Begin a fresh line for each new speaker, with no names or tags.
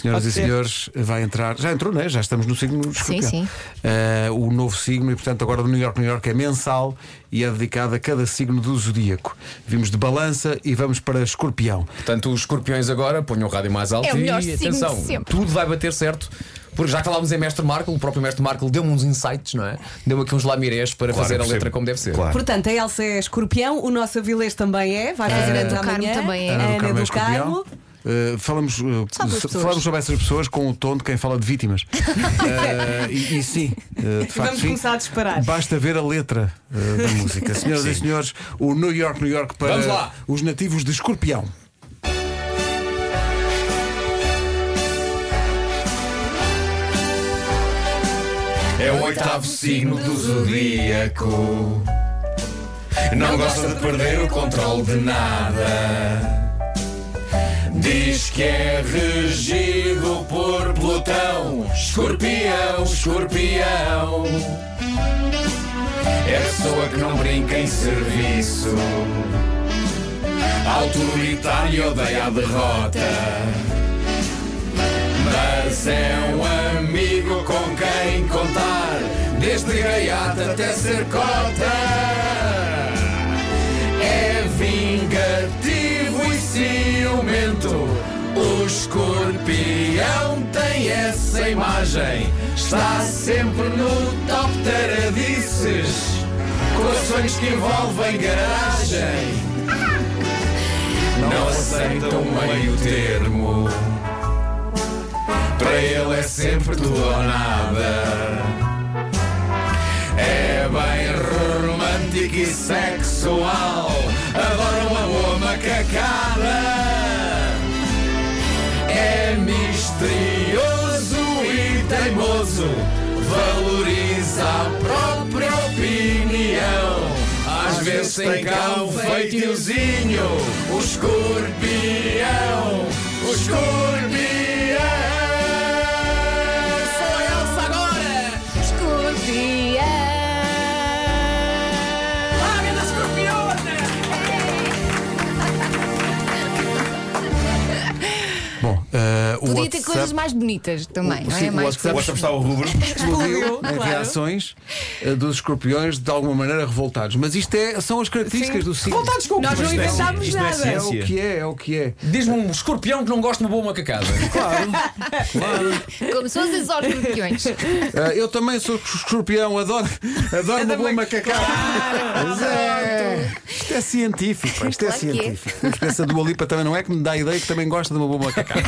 Senhoras
Pode
e
ser.
senhores, vai entrar. Já entrou, não é? Já estamos no signo escorpião.
sim.
Eh, o novo signo, e portanto agora do New York, New York é mensal e é dedicado a cada signo do zodíaco. Vimos de balança e vamos para escorpião.
Portanto, os escorpiões agora ponham o rádio mais alto
É o melhor
e
signo de
atenção,
sempre.
tudo vai bater certo. Porque já que falávamos em Mestre Marco, o próprio Mestre Marco deu-me uns insights, não é? Deu-me aqui uns lamirés para
Claro,
fazer a
percebo.
letra como deve ser.
Claro.
Portanto, a Elsa é escorpião, o nosso Avilés também é, vai fazer
Ana
anos
do Carmo
amanhã.
também é.
A
Ana do Carmo é
do Carmo.
Uh, falamos, uh, falamos sobre essas pessoas com o tom de quem fala de vítimas. Uh, e, e sim, uh, de facto,
vamos
sim.
começar a disparar.
Basta ver a letra uh, da música. Senhoras e senhores, o New York, New York para os nativos de escorpião.
É o oitavo signo do zodíaco. Não gosta de perder o controle de nada. Diz que é regido por Plutão. Escorpião, escorpião. É pessoa que não brinca em serviço. Autoritário odeia a derrota. Mas é um amigo com quem contar, desde gaiata até ser cota. Essa imagem, está sempre no top taradices. Corações que envolvem garagem. Não aceitam meio termo. Para ele é sempre tudo ou nada. É bem romântico e sexual. Adora uma boa macacada. Teimoso. Valoriza a própria opinião. Às vezes tem cá um feitiozinho. O escorpião. O escorpião.
O
Podia ter
WhatsApp
coisas mais bonitas também, não
sim,
é?
o
Mais
WhatsApp-
O WhatsApp está o rubro.
explodiu em
claro.
reações uh, dos escorpiões de alguma maneira revoltados. Mas isto é, são as características do signo.
Voltados com
Nós não
é-
inventámos
é
nada.
É
ciência.
o que é, é o que é.
Diz-me um escorpião que não gosta de uma boa macacada.
Claro, claro.
Como são os escorpiões.
Uh, eu também sou escorpião, adoro, adoro uma boa macacada. Mas é, isto é científico, isto é
Claro é.
científico. Mas pensa do Alipa também não é que me dá a ideia que também gosta de uma boa macacada.